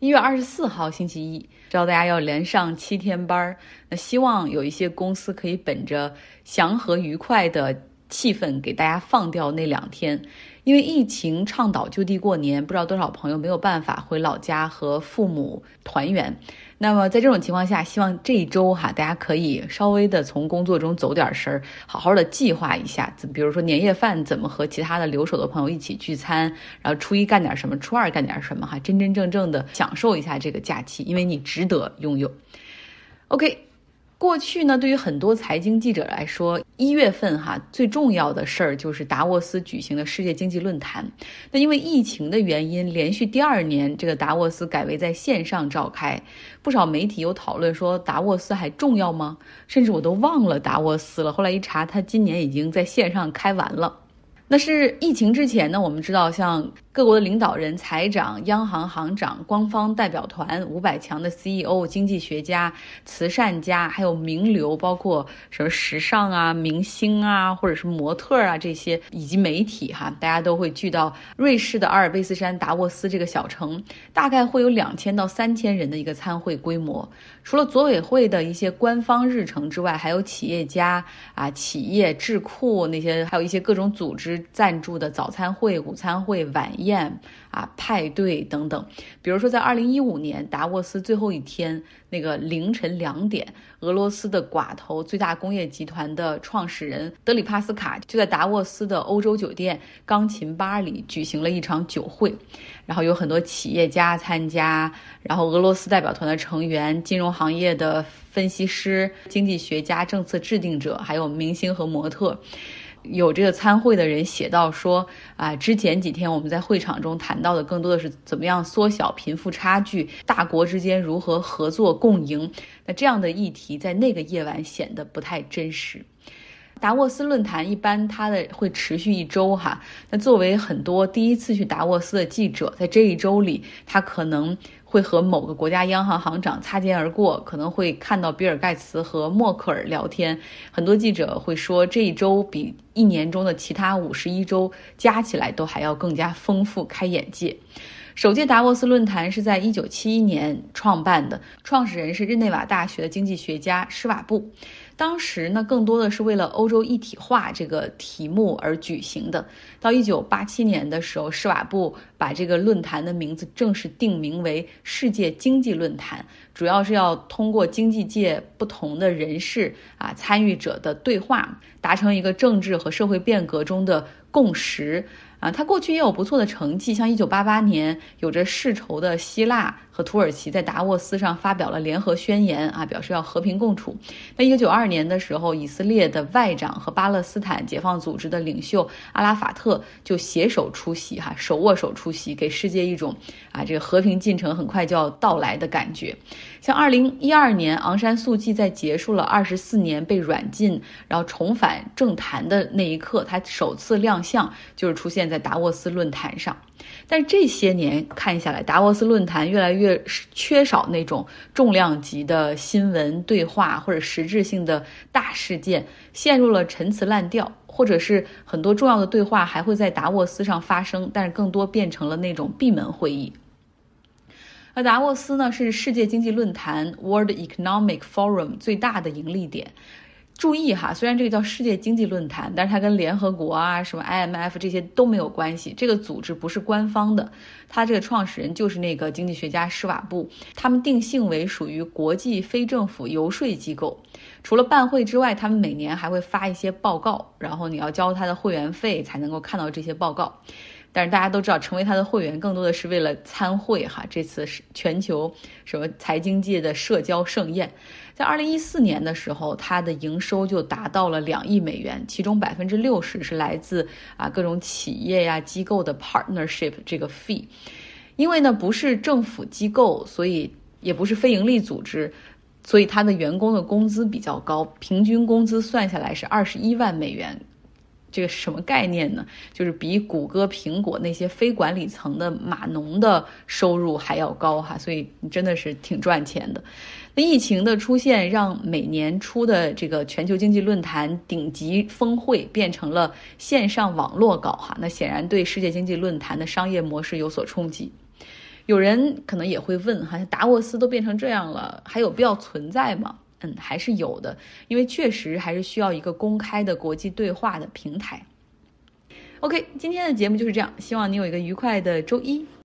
一月二十四号星期一，知道大家要连上七天班儿，那希望有一些公司可以本着祥和愉快的气氛，给大家放掉那两天。因为疫情倡导就地过年，不知道多少朋友没有办法回老家和父母团圆。那么在这种情况下，希望这一周哈，大家可以稍微的从工作中走点神儿，好好的计划一下，比如说年夜饭怎么和其他的留守的朋友一起聚餐，然后初一干点什么，初二干点什么哈，真真正正的享受一下这个假期，因为你值得拥有。OK。过去呢，对于很多财经记者来说，一月份哈最重要的事儿就是达沃斯举行的世界经济论坛。那因为疫情的原因，连续第二年这个达沃斯改为在线上召开。不少媒体有讨论说，达沃斯还重要吗？甚至我都忘了达沃斯了。后来一查，他今年已经在线上开完了。那是疫情之前呢，我们知道像。各国的领导人、财长、央行行长、官方代表团、五百强的 CEO、经济学家、慈善家，还有名流，包括什么时尚啊、明星啊，或者是模特啊这些，以及媒体哈，大家都会聚到瑞士的阿尔卑斯山达沃斯这个小城，大概会有两千到三千人的一个参会规模。除了组委会的一些官方日程之外，还有企业家啊、企业智库那些，还有一些各种组织赞助的早餐会、午餐会、晚。宴啊，派对等等，比如说在二零一五年达沃斯最后一天，那个凌晨两点，俄罗斯的寡头最大工业集团的创始人德里帕斯卡就在达沃斯的欧洲酒店钢琴吧里举行了一场酒会，然后有很多企业家参加，然后俄罗斯代表团的成员、金融行业的分析师、经济学家、政策制定者，还有明星和模特。有这个参会的人写到说啊，之前几天我们在会场中谈到的更多的是怎么样缩小贫富差距，大国之间如何合作共赢。那这样的议题在那个夜晚显得不太真实。达沃斯论坛一般它的会持续一周哈，那作为很多第一次去达沃斯的记者，在这一周里，他可能。会和某个国家央行行长擦肩而过，可能会看到比尔盖茨和默克尔聊天。很多记者会说，这一周比一年中的其他五十一周加起来都还要更加丰富，开眼界。首届达沃斯论坛是在一九七一年创办的，创始人是日内瓦大学的经济学家施瓦布。当时呢，更多的是为了欧洲一体化这个题目而举行的。到一九八七年的时候，施瓦布把这个论坛的名字正式定名为世界经济论坛，主要是要通过经济界不同的人士啊参与者的对话，达成一个政治和社会变革中的共识。啊，他过去也有不错的成绩，像一九八八年，有着世仇的希腊和土耳其在达沃斯上发表了联合宣言，啊，表示要和平共处。那一九九二年的时候，以色列的外长和巴勒斯坦解放组织的领袖阿拉法特就携手出席，哈，手握手出席，给世界一种啊，这个和平进程很快就要到来的感觉。像二零一二年，昂山素季在结束了二十四年被软禁，然后重返政坛的那一刻，他首次亮相就是出现在达沃斯论坛上。但这些年看下来，达沃斯论坛越来越缺少那种重量级的新闻对话或者实质性的大事件，陷入了陈词滥调，或者是很多重要的对话还会在达沃斯上发生，但是更多变成了那种闭门会议。而达沃斯呢，是世界经济论坛 （World Economic Forum） 最大的盈利点。注意哈，虽然这个叫世界经济论坛，但是它跟联合国啊、什么 IMF 这些都没有关系。这个组织不是官方的，它这个创始人就是那个经济学家施瓦布。他们定性为属于国际非政府游说机构。除了办会之外，他们每年还会发一些报告，然后你要交他的会员费才能够看到这些报告。但是大家都知道，成为他的会员更多的是为了参会哈。这次是全球什么财经界的社交盛宴，在二零一四年的时候，他的营收就达到了两亿美元，其中百分之六十是来自啊各种企业呀机构的 partnership 这个 fee。因为呢不是政府机构，所以也不是非盈利组织，所以他的员工的工资比较高，平均工资算下来是二十一万美元。这个什么概念呢？就是比谷歌、苹果那些非管理层的码农的收入还要高哈，所以真的是挺赚钱的。那疫情的出现，让每年初的这个全球经济论坛顶级峰会变成了线上网络搞哈，那显然对世界经济论坛的商业模式有所冲击。有人可能也会问哈，达沃斯都变成这样了，还有必要存在吗？嗯，还是有的，因为确实还是需要一个公开的国际对话的平台。OK，今天的节目就是这样，希望你有一个愉快的周一。